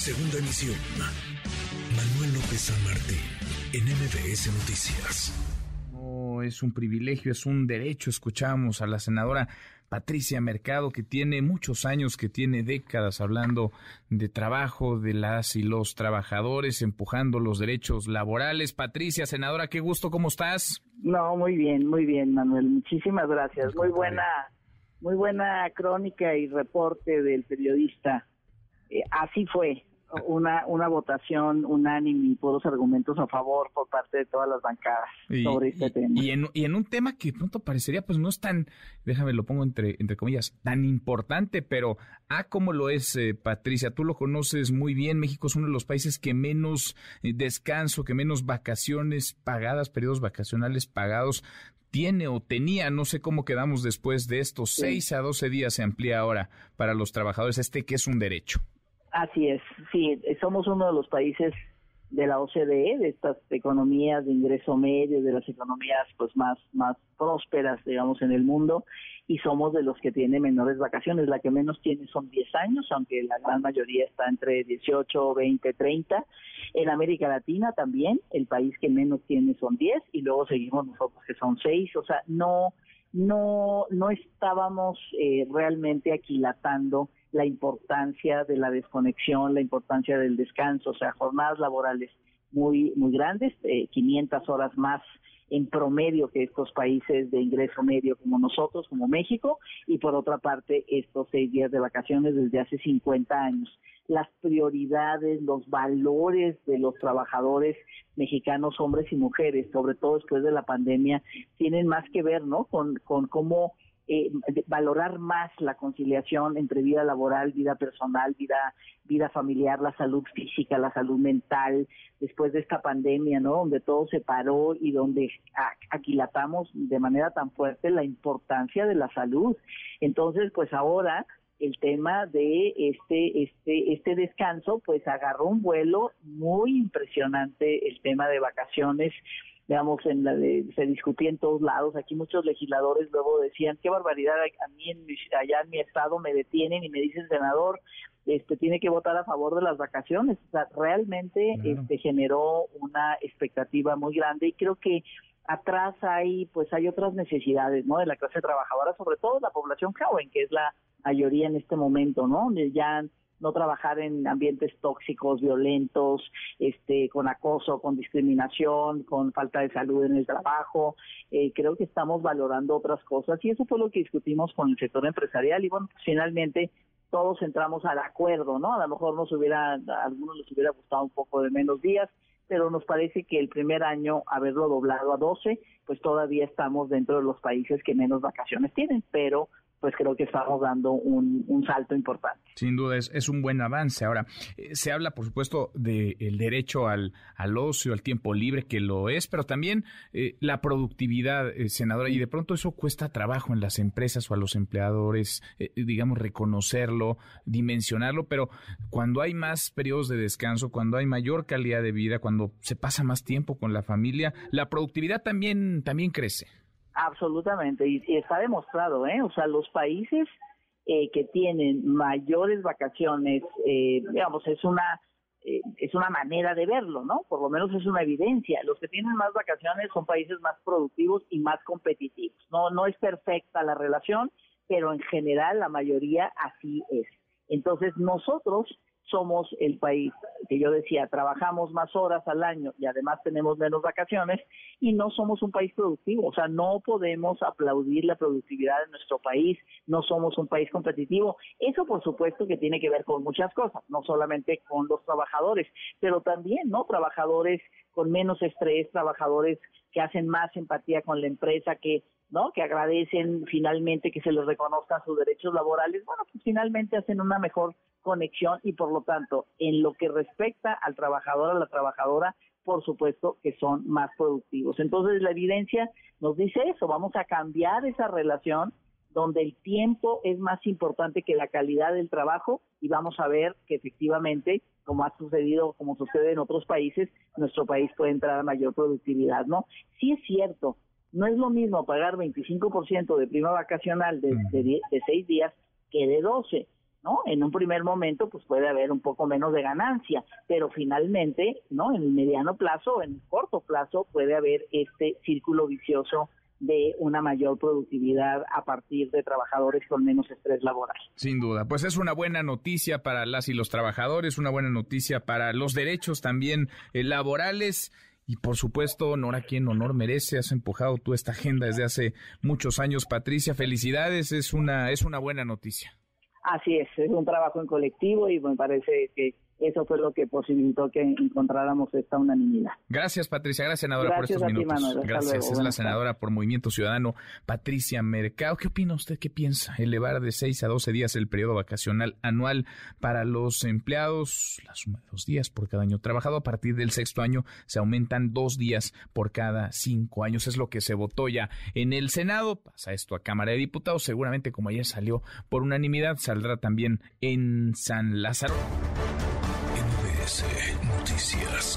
Segunda emisión. Manuel López San Martín, en MBS Noticias. No es un privilegio, es un derecho. Escuchamos a la senadora Patricia Mercado, que tiene muchos años, que tiene décadas hablando de trabajo de las y los trabajadores, empujando los derechos laborales. Patricia, senadora, qué gusto, ¿cómo estás? No, muy bien, muy bien, Manuel. Muchísimas gracias. Muy buena, muy buena crónica y reporte del periodista. Eh, así fue, una, una votación unánime y puros argumentos a favor por parte de todas las bancadas sobre este tema. Y en, y en un tema que pronto parecería, pues no es tan, déjame lo pongo entre, entre comillas, tan importante, pero ah, como lo es, eh, Patricia, tú lo conoces muy bien, México es uno de los países que menos eh, descanso, que menos vacaciones pagadas, periodos vacacionales pagados tiene o tenía, no sé cómo quedamos después de estos seis a doce días se amplía ahora para los trabajadores, este que es un derecho. Así es, sí, somos uno de los países de la OCDE, de estas economías de ingreso medio, de las economías pues más más prósperas, digamos, en el mundo, y somos de los que tiene menores vacaciones. La que menos tiene son 10 años, aunque la gran mayoría está entre 18, 20, 30. En América Latina también, el país que menos tiene son 10, y luego seguimos nosotros que son 6. O sea, no, no, no estábamos eh, realmente aquilatando la importancia de la desconexión, la importancia del descanso, o sea, jornadas laborales muy muy grandes, eh, 500 horas más en promedio que estos países de ingreso medio como nosotros, como México, y por otra parte estos seis días de vacaciones desde hace 50 años. Las prioridades, los valores de los trabajadores mexicanos, hombres y mujeres, sobre todo después de la pandemia, tienen más que ver, ¿no? Con, con cómo eh, valorar más la conciliación entre vida laboral, vida personal, vida vida familiar, la salud física, la salud mental, después de esta pandemia, ¿no? Donde todo se paró y donde aquilatamos de manera tan fuerte la importancia de la salud. Entonces, pues ahora el tema de este este este descanso pues agarró un vuelo muy impresionante el tema de vacaciones digamos, en la de, se discutía en todos lados. Aquí muchos legisladores luego decían, qué barbaridad, a mí en allá en mi estado me detienen y me dicen, senador, este tiene que votar a favor de las vacaciones. O sea, realmente este generó una expectativa muy grande y creo que atrás hay pues hay otras necesidades, ¿no? De la clase trabajadora, sobre todo la población joven, que es la mayoría en este momento, ¿no? Ya no trabajar en ambientes tóxicos, violentos, este, con acoso, con discriminación, con falta de salud en el trabajo. Eh, creo que estamos valorando otras cosas y eso fue lo que discutimos con el sector empresarial y bueno, pues, finalmente todos entramos al acuerdo, ¿no? A lo mejor nos hubiera, a algunos les hubiera gustado un poco de menos días, pero nos parece que el primer año haberlo doblado a 12, pues todavía estamos dentro de los países que menos vacaciones tienen, pero pues creo que estamos dando un, salto importante. Sin duda, es, es un buen avance. Ahora, eh, se habla, por supuesto, del derecho al, al ocio, al tiempo libre, que lo es, pero también eh, la productividad, eh, senadora, y de pronto eso cuesta trabajo en las empresas o a los empleadores, digamos, reconocerlo, dimensionarlo, pero cuando hay más periodos de descanso, cuando hay mayor calidad de vida, cuando se pasa más tiempo con la familia, la productividad también, también crece. Absolutamente, y, está demostrado, ¿eh? O sea, los países eh, que tienen mayores vacaciones, eh, digamos, es una eh, es una manera de verlo, ¿no? Por lo menos es una evidencia. Los que tienen más vacaciones son países más productivos y más competitivos. No, no es perfecta la relación, pero en general la mayoría así es. Entonces nosotros somos el país que yo decía, trabajamos más horas al año y además tenemos menos vacaciones y no somos un país productivo, o sea, no podemos aplaudir la productividad de nuestro país, no somos un país competitivo. Eso por supuesto que tiene que ver con muchas cosas, no solamente con los trabajadores, pero también, ¿no? Trabajadores con menos estrés, trabajadores que hacen más empatía con la empresa, que ¿no? Que agradecen finalmente que se les reconozcan sus derechos laborales, bueno, pues finalmente hacen una mejor conexión y por lo tanto, en lo que respecta al trabajador, a la trabajadora, por supuesto que son más productivos. Entonces, la evidencia nos dice eso, vamos a cambiar esa relación donde el tiempo es más importante que la calidad del trabajo y vamos a ver que efectivamente, como ha sucedido, como sucede en otros países, nuestro país puede entrar a mayor productividad, ¿no? Sí es cierto, no es lo mismo pagar 25% de prima vacacional de, de, de seis días que de 12, ¿no? En un primer momento, pues puede haber un poco menos de ganancia, pero finalmente, ¿no? En el mediano plazo, en el corto plazo, puede haber este círculo vicioso de una mayor productividad a partir de trabajadores con menos estrés laboral. Sin duda, pues es una buena noticia para las y los trabajadores, una buena noticia para los derechos también eh, laborales. Y por supuesto, honor a quien honor merece. Has empujado tú esta agenda desde hace muchos años, Patricia. Felicidades, es una, es una buena noticia. Así es, es un trabajo en colectivo y me parece que eso fue lo que posibilitó que encontráramos esta unanimidad. Gracias, Patricia. Gracias, senadora, por estos minutos. Gracias. Es la senadora por Movimiento Ciudadano, Patricia Mercado. ¿Qué opina usted? ¿Qué piensa? Elevar de 6 a 12 días el periodo vacacional anual para los empleados, la suma de dos días por cada año trabajado. A partir del sexto año se aumentan dos días por cada cinco años. Es lo que se votó ya en el Senado. Pasa esto a Cámara de Diputados. Seguramente, como ayer salió por unanimidad, saldrá también en San Lázaro. Noticias.